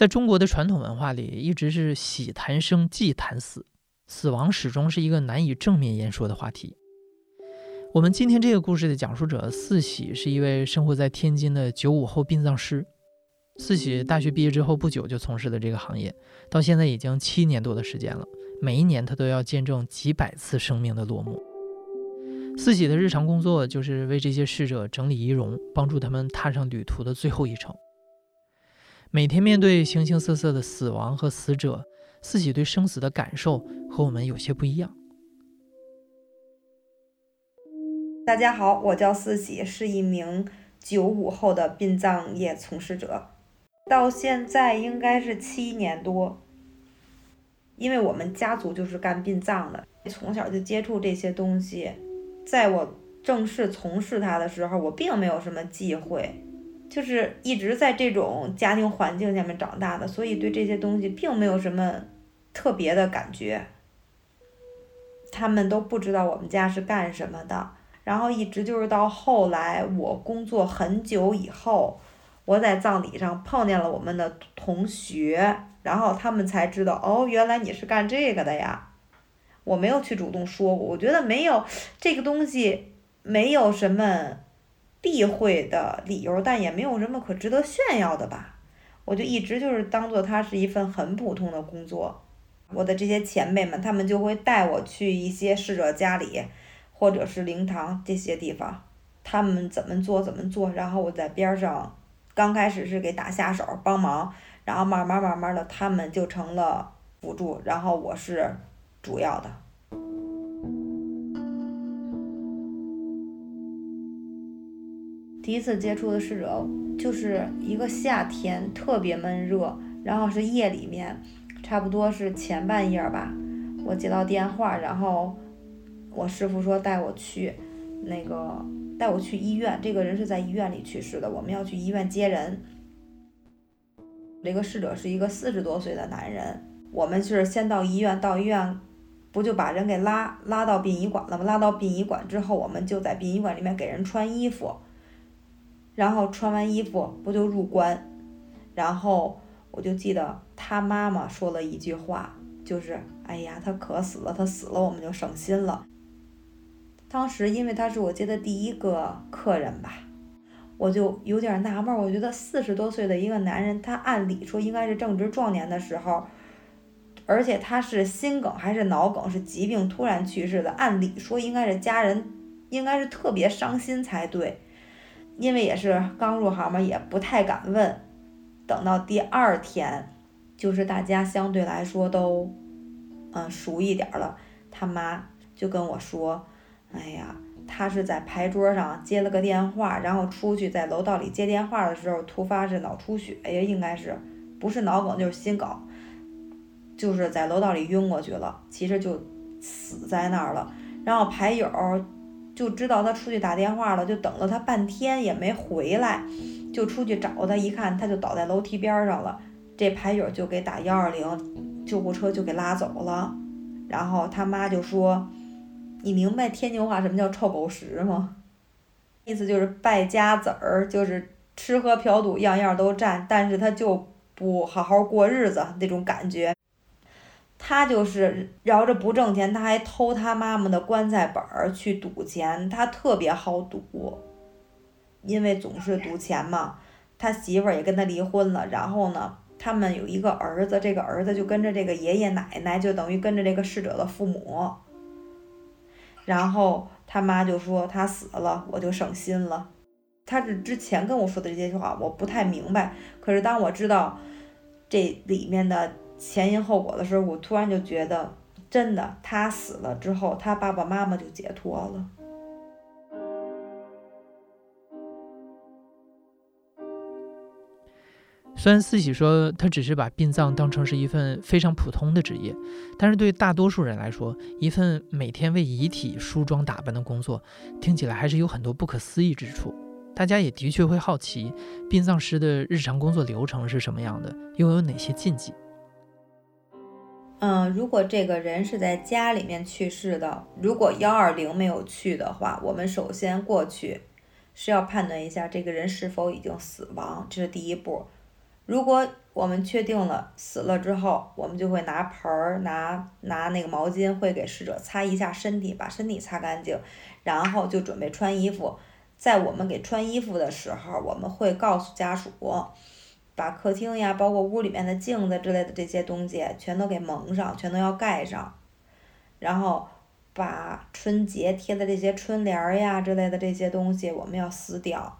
在中国的传统文化里，一直是喜谈生，忌谈死，死亡始终是一个难以正面言说的话题。我们今天这个故事的讲述者四喜是一位生活在天津的九五后殡葬师。四喜大学毕业之后不久就从事了这个行业，到现在已经七年多的时间了。每一年他都要见证几百次生命的落幕。四喜的日常工作就是为这些逝者整理仪容，帮助他们踏上旅途的最后一程。每天面对形形色色的死亡和死者，四喜对生死的感受和我们有些不一样。大家好，我叫四喜，是一名九五后的殡葬业从事者，到现在应该是七年多。因为我们家族就是干殡葬的，从小就接触这些东西，在我正式从事它的时候，我并没有什么忌讳。就是一直在这种家庭环境下面长大的，所以对这些东西并没有什么特别的感觉。他们都不知道我们家是干什么的，然后一直就是到后来我工作很久以后，我在葬礼上碰见了我们的同学，然后他们才知道哦，原来你是干这个的呀。我没有去主动说过，我觉得没有这个东西，没有什么。避讳的理由，但也没有什么可值得炫耀的吧。我就一直就是当做它是一份很普通的工作。我的这些前辈们，他们就会带我去一些逝者家里，或者是灵堂这些地方，他们怎么做怎么做，然后我在边上，刚开始是给打下手帮忙，然后慢慢慢慢的，他们就成了辅助，然后我是主要的。第一次接触的逝者，就是一个夏天，特别闷热，然后是夜里面，差不多是前半夜吧，我接到电话，然后我师傅说带我去，那个带我去医院，这个人是在医院里去世的，我们要去医院接人。这个逝者是一个四十多岁的男人，我们是先到医院，到医院不就把人给拉拉到殡仪馆了吗？拉到殡仪馆之后，我们就在殡仪馆里面给人穿衣服。然后穿完衣服不就入关，然后我就记得他妈妈说了一句话，就是“哎呀，他可死了，他死了，我们就省心了。”当时因为他是我接的第一个客人吧，我就有点纳闷，我觉得四十多岁的一个男人，他按理说应该是正值壮年的时候，而且他是心梗还是脑梗，是疾病突然去世的，按理说应该是家人应该是特别伤心才对。因为也是刚入行嘛，也不太敢问。等到第二天，就是大家相对来说都，嗯，熟一点了。他妈就跟我说：“哎呀，他是在牌桌上接了个电话，然后出去在楼道里接电话的时候，突发是脑出血呀，应该是不是脑梗就是心梗，就是在楼道里晕过去了，其实就死在那儿了。然后牌友。”就知道他出去打电话了，就等了他半天也没回来，就出去找他，一看他就倒在楼梯边上了。这牌友就给打幺二零，救护车就给拉走了。然后他妈就说：“你明白天津话什么叫臭狗屎吗？意思就是败家子儿，就是吃喝嫖赌样样都占，但是他就不好好过日子那种感觉。”他就是饶着不挣钱，他还偷他妈妈的棺材本儿去赌钱，他特别好赌，因为总是赌钱嘛。他媳妇儿也跟他离婚了，然后呢，他们有一个儿子，这个儿子就跟着这个爷爷奶奶，就等于跟着这个逝者的父母。然后他妈就说他死了，我就省心了。他是之前跟我说的这些话，我不太明白。可是当我知道这里面的。前因后果的时候我突然就觉得真的他死了之后他爸爸妈妈就解脱了。虽然四喜说他只是把殡葬当成是一份非常普通的职业但是对大多数人来说一份每天为遗体梳妆打扮的工作听起来还是有很多不可思议之处。大家也的确会好奇殡葬师的日常工作流程是什么样的又有哪些禁忌？嗯，如果这个人是在家里面去世的，如果幺二零没有去的话，我们首先过去是要判断一下这个人是否已经死亡，这是第一步。如果我们确定了死了之后，我们就会拿盆儿、拿拿那个毛巾，会给逝者擦一下身体，把身体擦干净，然后就准备穿衣服。在我们给穿衣服的时候，我们会告诉家属。把客厅呀，包括屋里面的镜子之类的这些东西，全都给蒙上，全都要盖上。然后把春节贴的这些春联儿呀之类的这些东西，我们要撕掉。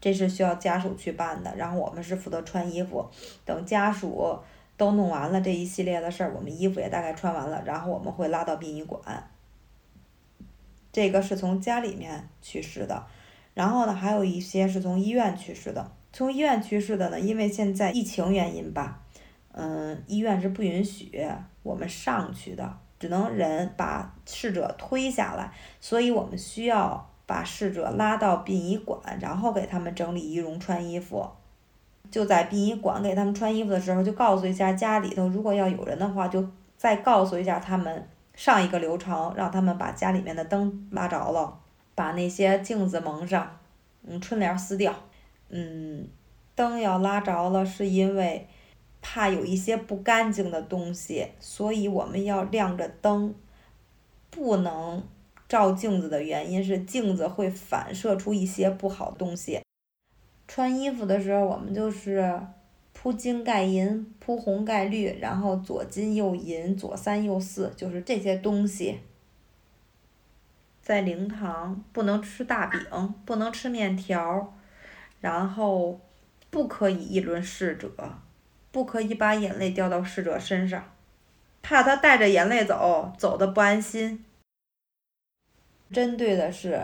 这是需要家属去办的。然后我们是负责穿衣服。等家属都弄完了这一系列的事儿，我们衣服也大概穿完了，然后我们会拉到殡仪馆。这个是从家里面去世的。然后呢，还有一些是从医院去世的。从医院去世的呢，因为现在疫情原因吧，嗯，医院是不允许我们上去的，只能人把逝者推下来，所以我们需要把逝者拉到殡仪馆，然后给他们整理仪容、穿衣服。就在殡仪馆给他们穿衣服的时候，就告诉一下家里头，如果要有人的话，就再告诉一下他们上一个流程，让他们把家里面的灯拉着了，把那些镜子蒙上，嗯，春联撕掉。嗯，灯要拉着了，是因为怕有一些不干净的东西，所以我们要亮着灯。不能照镜子的原因是镜子会反射出一些不好东西。穿衣服的时候，我们就是铺金盖银，铺红盖绿，然后左金右银，左三右四，就是这些东西。在灵堂不能吃大饼，不能吃面条。然后，不可以议论逝者，不可以把眼泪掉到逝者身上，怕他带着眼泪走，走的不安心。针对的是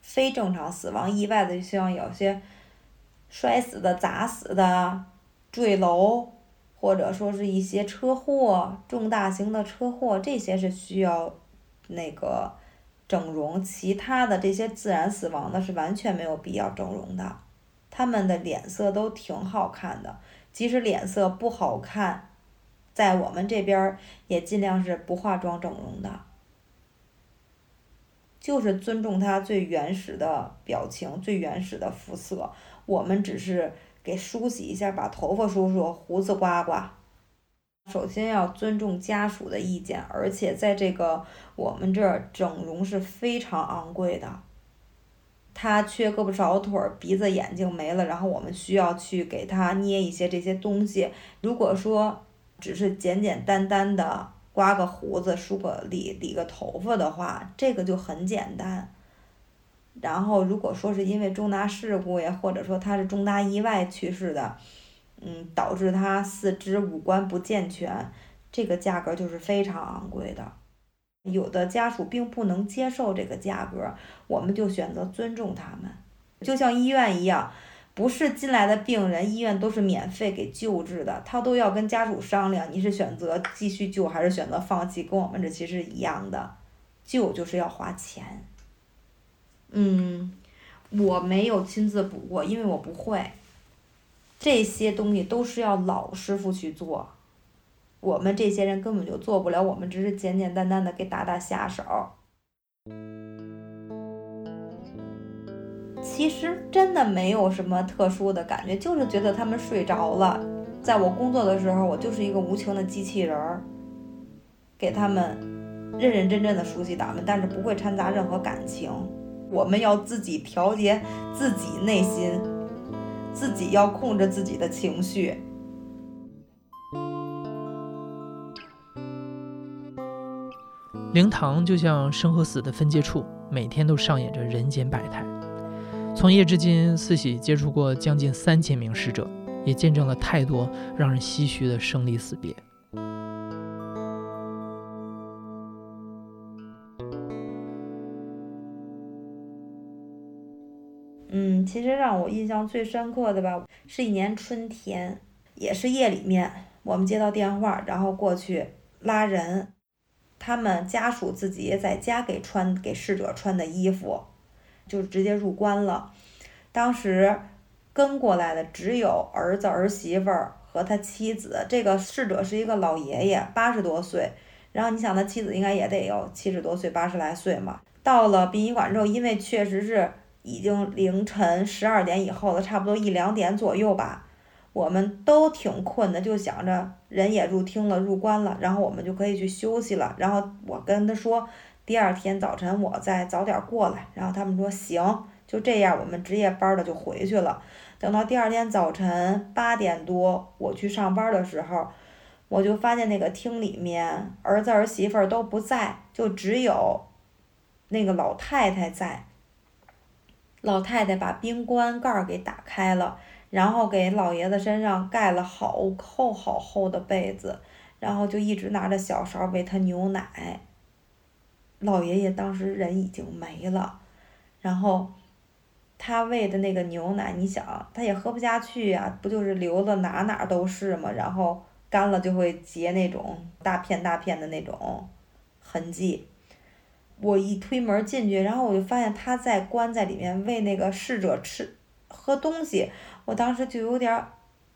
非正常死亡、意外的，像有些摔死的、砸死的、坠楼，或者说是一些车祸、重大型的车祸，这些是需要那个整容。其他的这些自然死亡的，是完全没有必要整容的。他们的脸色都挺好看的，即使脸色不好看，在我们这边也尽量是不化妆整容的，就是尊重他最原始的表情、最原始的肤色。我们只是给梳洗一下，把头发梳梳，胡子刮刮。首先要尊重家属的意见，而且在这个我们这儿整容是非常昂贵的。他缺胳膊少腿儿，鼻子眼睛没了，然后我们需要去给他捏一些这些东西。如果说只是简简单单的刮个胡子、梳个理理个头发的话，这个就很简单。然后如果说是因为重大事故呀，或者说他是重大意外去世的，嗯，导致他四肢五官不健全，这个价格就是非常昂贵的。有的家属并不能接受这个价格，我们就选择尊重他们，就像医院一样，不是进来的病人，医院都是免费给救治的，他都要跟家属商量，你是选择继续救还是选择放弃，跟我们这其实一样的，救就是要花钱。嗯，我没有亲自补过，因为我不会，这些东西都是要老师傅去做。我们这些人根本就做不了，我们只是简简单单的给打打下手。其实真的没有什么特殊的感觉，就是觉得他们睡着了。在我工作的时候，我就是一个无情的机器人儿，给他们认认真真的熟悉打扮，但是不会掺杂任何感情。我们要自己调节自己内心，自己要控制自己的情绪。灵堂就像生和死的分界处，每天都上演着人间百态。从业至今，四喜接触过将近三千名逝者，也见证了太多让人唏嘘的生离死别。嗯，其实让我印象最深刻的吧，是一年春天，也是夜里面，我们接到电话，然后过去拉人，他们家属自己在家给穿给逝者穿的衣服，就直接入关了。当时跟过来的只有儿子儿媳妇儿和他妻子，这个逝者是一个老爷爷，八十多岁。然后你想，他妻子应该也得有七十多岁、八十来岁嘛。到了殡仪馆之后，因为确实是已经凌晨十二点以后了，差不多一两点左右吧，我们都挺困的，就想着人也入厅了、入关了，然后我们就可以去休息了。然后我跟他说，第二天早晨我再早点过来。然后他们说行，就这样，我们值夜班的就回去了。等到第二天早晨八点多，我去上班的时候。我就发现那个厅里面儿子儿媳妇儿都不在，就只有那个老太太在。老太太把冰棺盖给打开了，然后给老爷子身上盖了好厚好厚的被子，然后就一直拿着小勺喂他牛奶。老爷爷当时人已经没了，然后他喂的那个牛奶，你想他也喝不下去呀，不就是流的哪哪都是吗？然后。干了就会结那种大片大片的那种痕迹。我一推门进去，然后我就发现他在关在里面喂那个逝者吃喝东西。我当时就有点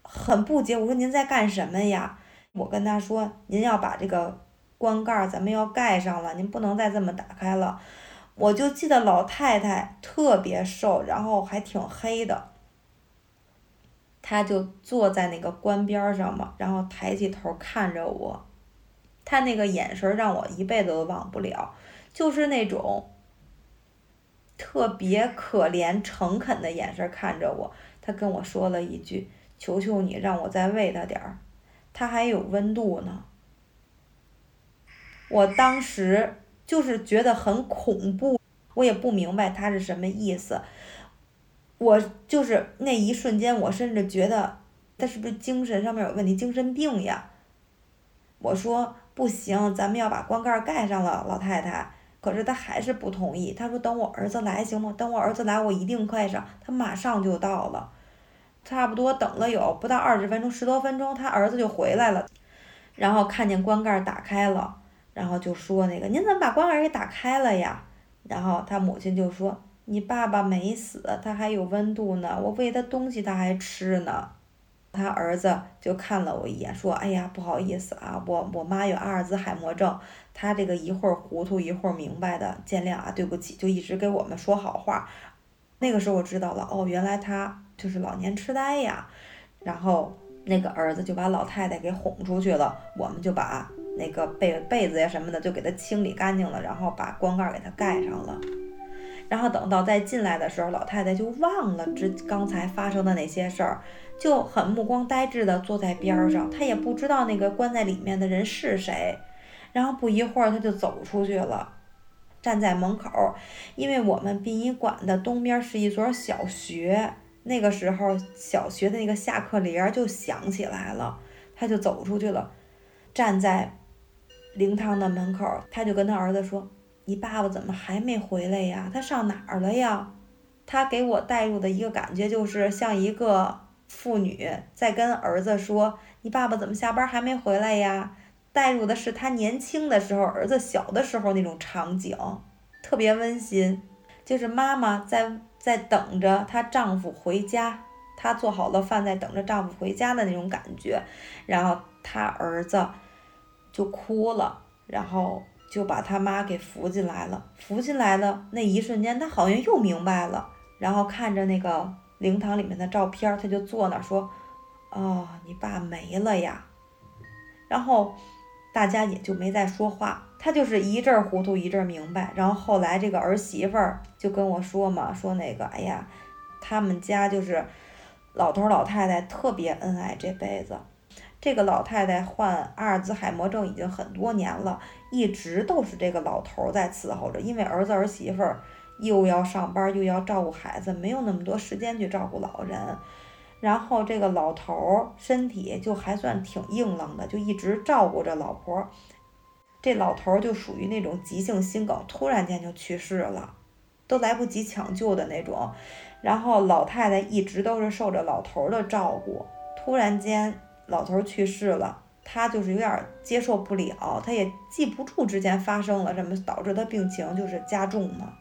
很不解，我说您在干什么呀？我跟他说，您要把这个棺盖咱们要盖上了，您不能再这么打开了。我就记得老太太特别瘦，然后还挺黑的。他就坐在那个棺边上嘛，然后抬起头看着我，他那个眼神让我一辈子都忘不了，就是那种特别可怜、诚恳的眼神看着我。他跟我说了一句：“求求你，让我再喂他点儿，他还有温度呢。”我当时就是觉得很恐怖，我也不明白他是什么意思。我就是那一瞬间，我甚至觉得他是不是精神上面有问题，精神病呀？我说不行，咱们要把棺盖盖上了，老太太。可是他还是不同意，他说等我儿子来行吗？等我儿子来，我一定盖上。他马上就到了，差不多等了有不到二十分钟，十多分钟，他儿子就回来了，然后看见棺盖打开了，然后就说那个您怎么把棺盖给打开了呀？然后他母亲就说。你爸爸没死，他还有温度呢。我喂他东西，他还吃呢。他儿子就看了我一眼，说：“哎呀，不好意思啊，我我妈有阿尔兹海默症，他这个一会儿糊涂一会儿明白的，见谅啊，对不起。”就一直给我们说好话。那个时候我知道了，哦，原来他就是老年痴呆呀。然后那个儿子就把老太太给哄出去了，我们就把那个被被子呀什么的就给他清理干净了，然后把棺盖给他盖上了。然后等到再进来的时候，老太太就忘了之刚才发生的那些事儿，就很目光呆滞的坐在边上。她也不知道那个关在里面的人是谁。然后不一会儿，她就走出去了，站在门口。因为我们殡仪馆的东边是一所小学，那个时候小学的那个下课铃就响起来了，他就走出去了，站在灵堂的门口，他就跟他儿子说。你爸爸怎么还没回来呀？他上哪儿了呀？他给我带入的一个感觉就是像一个妇女在跟儿子说：“你爸爸怎么下班还没回来呀？”带入的是他年轻的时候，儿子小的时候那种场景，特别温馨。就是妈妈在在等着她丈夫回家，她做好了饭在等着丈夫回家的那种感觉，然后他儿子就哭了，然后。就把他妈给扶进来了，扶进来的那一瞬间，他好像又明白了，然后看着那个灵堂里面的照片，他就坐那说：“哦，你爸没了呀。”然后大家也就没再说话，他就是一阵糊涂一阵明白。然后后来这个儿媳妇儿就跟我说嘛，说那个，哎呀，他们家就是老头老太太特别恩爱，这辈子。这个老太太患阿尔兹海默症已经很多年了，一直都是这个老头在伺候着，因为儿子儿媳妇儿又要上班又要照顾孩子，没有那么多时间去照顾老人。然后这个老头儿身体就还算挺硬朗的，就一直照顾着老婆。这老头儿就属于那种急性心梗，突然间就去世了，都来不及抢救的那种。然后老太太一直都是受着老头儿的照顾，突然间。老头儿去世了，他就是有点接受不了，他也记不住之前发生了什么，导致他病情就是加重嘛。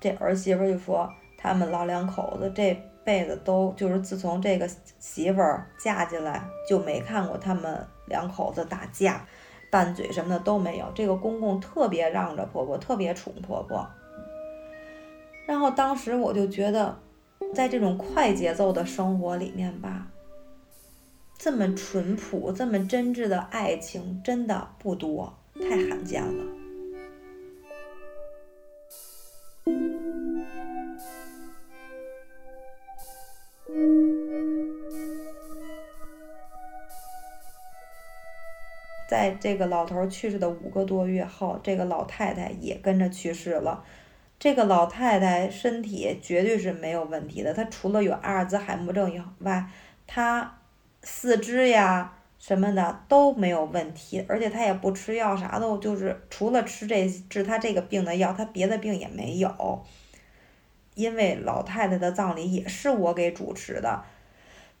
这儿媳妇就说，他们老两口子这辈子都就是自从这个媳妇儿嫁进来，就没看过他们两口子打架、拌嘴什么的都没有。这个公公特别让着婆婆，特别宠婆婆。然后当时我就觉得，在这种快节奏的生活里面吧，这么淳朴、这么真挚的爱情真的不多，太罕见了。在这个老头去世的五个多月后，这个老太太也跟着去世了。这个老太太身体绝对是没有问题的，她除了有阿尔兹海默症以外，她四肢呀什么的都没有问题，而且她也不吃药，啥的就是除了吃这治她这个病的药，她别的病也没有。因为老太太的葬礼也是我给主持的，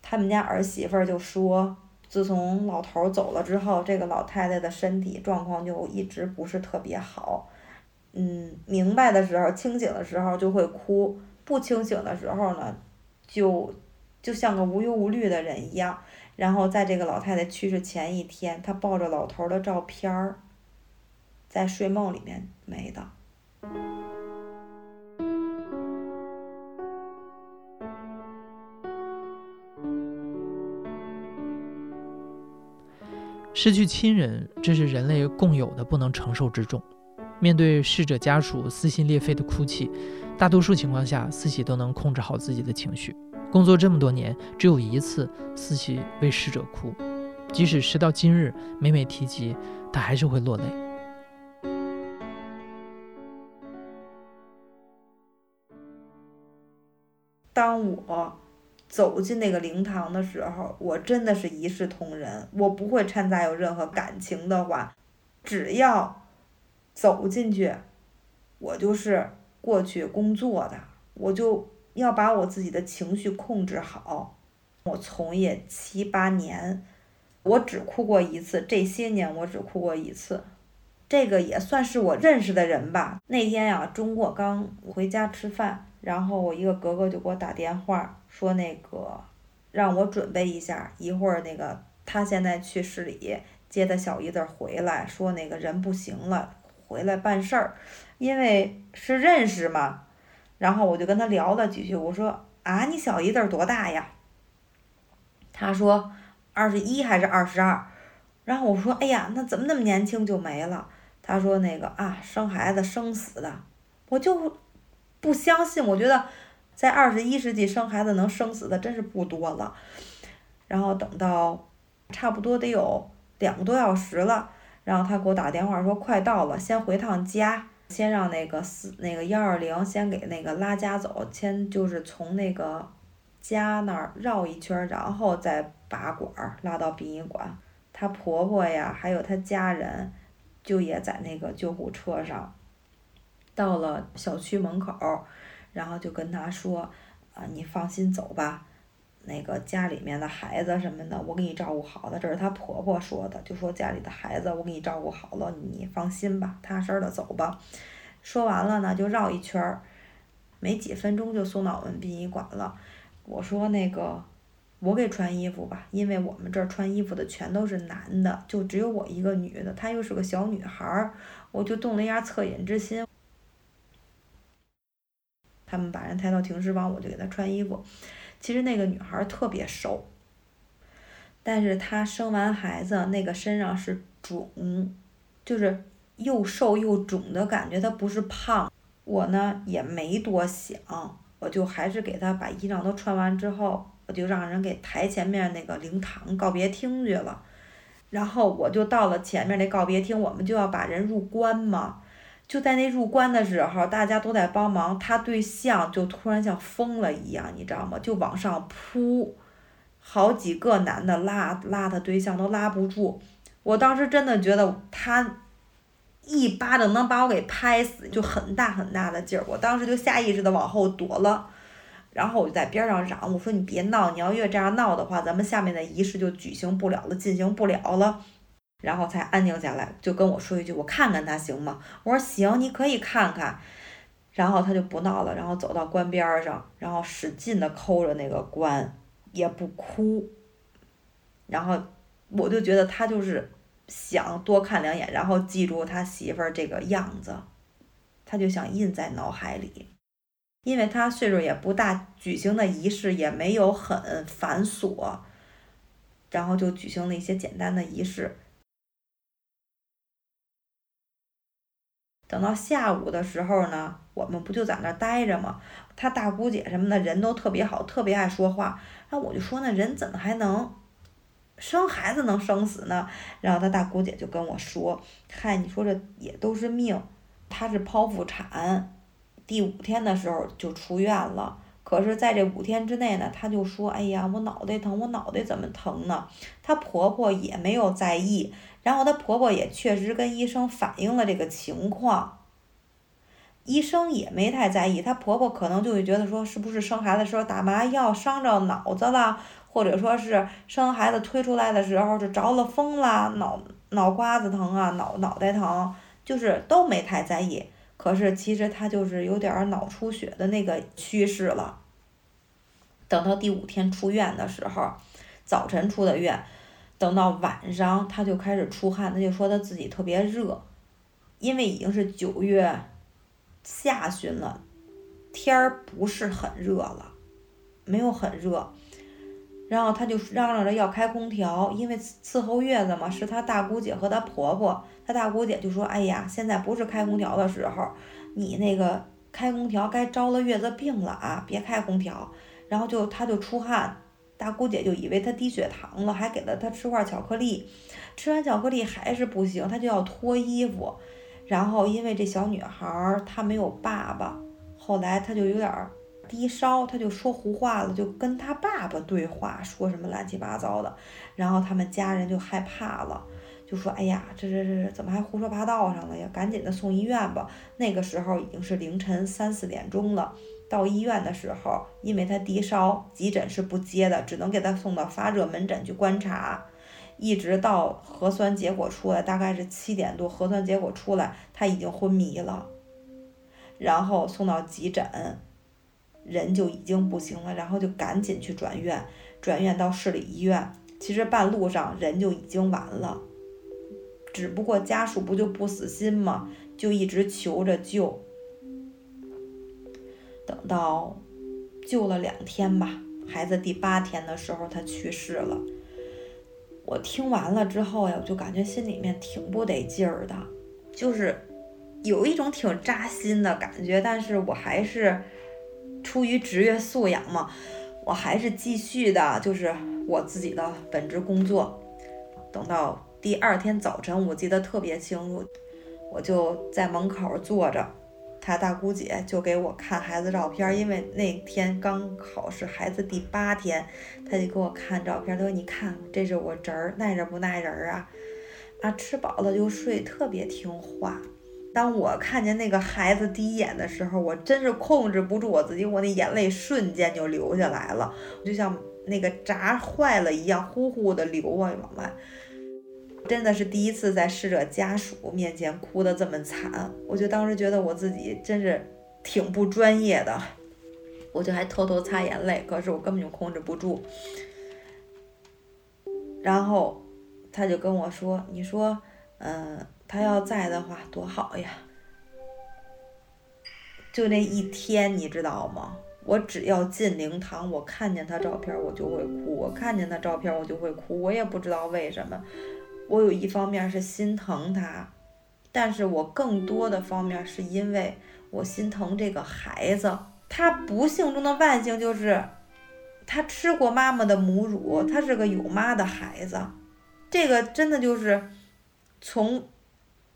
他们家儿媳妇就说，自从老头走了之后，这个老太太的身体状况就一直不是特别好。嗯，明白的时候，清醒的时候就会哭；不清醒的时候呢，就就像个无忧无虑的人一样。然后在这个老太太去世前一天，她抱着老头的照片儿，在睡梦里面没的。失去亲人，这是人类共有的不能承受之重。面对逝者家属撕心裂肺的哭泣，大多数情况下，思喜都能控制好自己的情绪。工作这么多年，只有一次，思喜为逝者哭，即使时到今日，每每提及，他还是会落泪。当我走进那个灵堂的时候，我真的是一视同仁，我不会掺杂有任何感情的话，只要。走进去，我就是过去工作的，我就要把我自己的情绪控制好。我从业七八年，我只哭过一次，这些年我只哭过一次，这个也算是我认识的人吧。那天呀，中午刚回家吃饭，然后我一个哥哥就给我打电话说那个让我准备一下，一会儿那个他现在去市里接他小姨子回来，说那个人不行了。回来办事儿，因为是认识嘛，然后我就跟他聊了几句。我说啊，你小姨子多大呀？他说二十一还是二十二。然后我说哎呀，那怎么那么年轻就没了？他说那个啊，生孩子生死的，我就不相信。我觉得在二十一世纪生孩子能生死的真是不多了。然后等到差不多得有两个多小时了。然后他给我打电话说快到了，先回趟家，先让那个四那个幺二零先给那个拉家走，先就是从那个家那儿绕一圈，然后再拔管儿拉到殡仪馆。她婆婆呀，还有她家人，就也在那个救护车上。到了小区门口，然后就跟他说：“啊，你放心走吧。”那个家里面的孩子什么的，我给你照顾好了。这是她婆婆说的，就说家里的孩子我给你照顾好了，你放心吧，踏实的走吧。说完了呢，就绕一圈儿，没几分钟就送到我们殡仪馆了。我说那个，我给穿衣服吧，因为我们这儿穿衣服的全都是男的，就只有我一个女的，她又是个小女孩儿，我就动了一下恻隐之心。他们把人抬到停尸房，我就给她穿衣服。其实那个女孩特别瘦，但是她生完孩子那个身上是肿，就是又瘦又肿的感觉，她不是胖。我呢也没多想，我就还是给她把衣裳都穿完之后，我就让人给抬前面那个灵堂告别厅去了。然后我就到了前面那告别厅，我们就要把人入棺嘛。就在那入关的时候，大家都在帮忙，他对象就突然像疯了一样，你知道吗？就往上扑，好几个男的拉拉他对象都拉不住。我当时真的觉得他一巴掌能把我给拍死，就很大很大的劲儿。我当时就下意识的往后躲了，然后我就在边上嚷，我说你别闹，你要越这样闹的话，咱们下面的仪式就举行不了了，进行不了了。然后才安静下来，就跟我说一句：“我看看他行吗？”我说：“行，你可以看看。”然后他就不闹了，然后走到棺边上，然后使劲的抠着那个棺，也不哭。然后我就觉得他就是想多看两眼，然后记住他媳妇儿这个样子，他就想印在脑海里。因为他岁数也不大，举行的仪式也没有很繁琐，然后就举行了一些简单的仪式。等到下午的时候呢，我们不就在那儿待着吗？他大姑姐什么的人都特别好，特别爱说话。那我就说，那人怎么还能生孩子能生死呢？然后他大姑姐就跟我说：“嗨，你说这也都是命。她是剖腹产，第五天的时候就出院了。可是在这五天之内呢，她就说：哎呀，我脑袋疼，我脑袋怎么疼呢？她婆婆也没有在意。”然后她婆婆也确实跟医生反映了这个情况，医生也没太在意，她婆婆可能就会觉得说是不是生孩子的时候打麻药伤着脑子了，或者说是生孩子推出来的时候就着了风了，脑脑瓜子疼啊，脑脑袋疼，就是都没太在意。可是其实她就是有点脑出血的那个趋势了。等到第五天出院的时候，早晨出的院。等到晚上，他就开始出汗，他就说他自己特别热，因为已经是九月下旬了，天儿不是很热了，没有很热。然后他就嚷嚷着要开空调，因为伺候月子嘛，是他大姑姐和他婆婆。他大姑姐就说：“哎呀，现在不是开空调的时候，你那个开空调该招了月子病了啊，别开空调。”然后就他就出汗。大姑姐就以为他低血糖了，还给了他吃块巧克力，吃完巧克力还是不行，他就要脱衣服。然后因为这小女孩她没有爸爸，后来她就有点低烧，她就说胡话了，就跟她爸爸对话，说什么乱七八糟的。然后他们家人就害怕了，就说：“哎呀，这这这怎么还胡说八道上了呀？赶紧的送医院吧。”那个时候已经是凌晨三四点钟了。到医院的时候，因为他低烧，急诊是不接的，只能给他送到发热门诊去观察，一直到核酸结果出来，大概是七点多，核酸结果出来，他已经昏迷了，然后送到急诊，人就已经不行了，然后就赶紧去转院，转院到市里医院，其实半路上人就已经完了，只不过家属不就不死心嘛，就一直求着救。等到救了两天吧，孩子第八天的时候他去世了。我听完了之后呀，我就感觉心里面挺不得劲儿的，就是有一种挺扎心的感觉。但是我还是出于职业素养嘛，我还是继续的，就是我自己的本职工作。等到第二天早晨，我记得特别清楚，我就在门口坐着。他大姑姐就给我看孩子照片，因为那天刚好是孩子第八天，他就给我看照片，他说：“你看，这是我侄儿，耐人不耐人啊？啊，吃饱了就睡，特别听话。”当我看见那个孩子第一眼的时候，我真是控制不住我自己，我那眼泪瞬间就流下来了，就像那个闸坏了一样，呼呼的流啊，往外。真的是第一次在逝者家属面前哭得这么惨，我就当时觉得我自己真是挺不专业的，我就还偷偷擦眼泪，可是我根本就控制不住。然后他就跟我说：“你说，嗯，他要在的话多好呀。”就那一天，你知道吗？我只要进灵堂，我看见他照片，我就会哭；我看见他照片，我就会哭。我也不知道为什么。我有一方面是心疼他，但是我更多的方面是因为我心疼这个孩子。他不幸中的万幸就是，他吃过妈妈的母乳，他是个有妈的孩子。这个真的就是从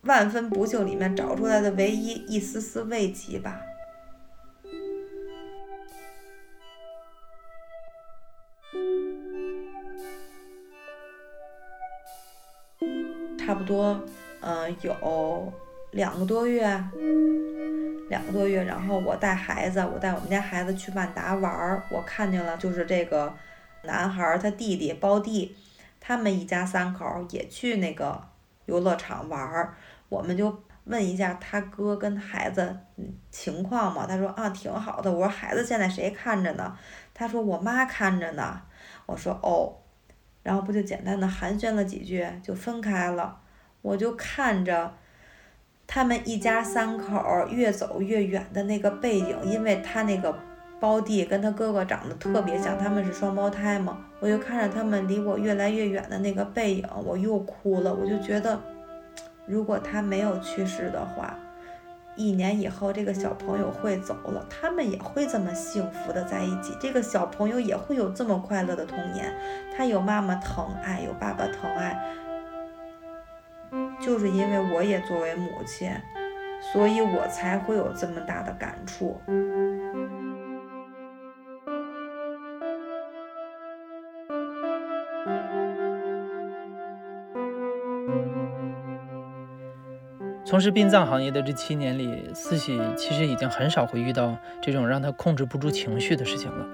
万分不幸里面找出来的唯一一丝丝慰藉吧。差不多，嗯，有两个多月，两个多月，然后我带孩子，我带我们家孩子去万达玩儿，我看见了，就是这个男孩儿他弟弟包弟，他们一家三口也去那个游乐场玩儿，我们就问一下他哥跟孩子情况嘛，他说啊挺好的，我说孩子现在谁看着呢？他说我妈看着呢，我说哦，然后不就简单的寒暄了几句就分开了，我就看着。他们一家三口越走越远的那个背影，因为他那个胞弟跟他哥哥长得特别像，他们是双胞胎嘛。我就看着他们离我越来越远的那个背影，我又哭了。我就觉得，如果他没有去世的话，一年以后这个小朋友会走了，他们也会这么幸福的在一起，这个小朋友也会有这么快乐的童年。他有妈妈疼爱，有爸爸疼爱。就是因为我也作为母亲，所以我才会有这么大的感触。从事殡葬行业的这七年里，四喜其实已经很少会遇到这种让他控制不住情绪的事情了。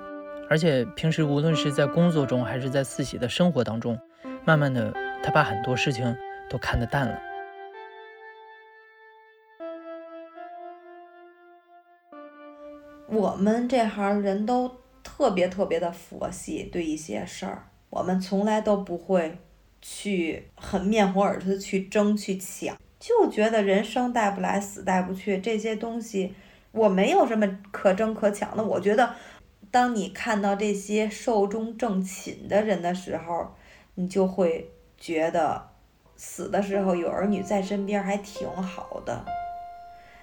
而且平时无论是在工作中，还是在四喜的生活当中，慢慢的，他把很多事情。都看得淡了。我们这行人都特别特别的佛系，对一些事儿，我们从来都不会去很面红耳赤的去争去抢，就觉得人生带不来，死带不去，这些东西我没有什么可争可抢的。我觉得，当你看到这些寿终正寝的人的时候，你就会觉得。死的时候有儿女在身边还挺好的，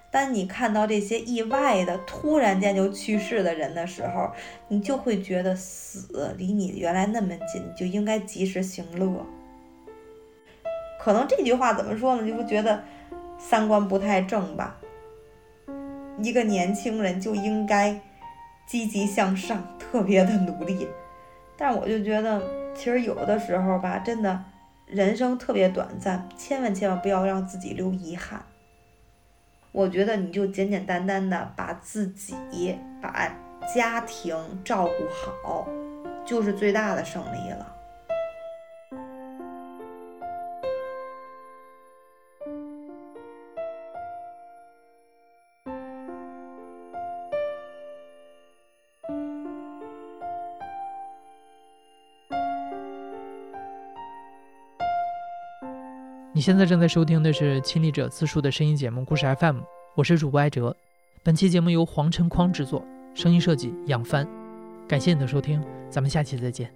当你看到这些意外的突然间就去世的人的时候，你就会觉得死离你原来那么近，就应该及时行乐。可能这句话怎么说呢？就不觉得三观不太正吧？一个年轻人就应该积极向上，特别的努力。但我就觉得，其实有的时候吧，真的。人生特别短暂，千万千万不要让自己留遗憾。我觉得你就简简单单的把自己、把家庭照顾好，就是最大的胜利了。你现在正在收听的是亲历者自述的声音节目《故事 FM》，我是主播艾哲。本期节目由黄晨匡制作，声音设计杨帆。感谢你的收听，咱们下期再见。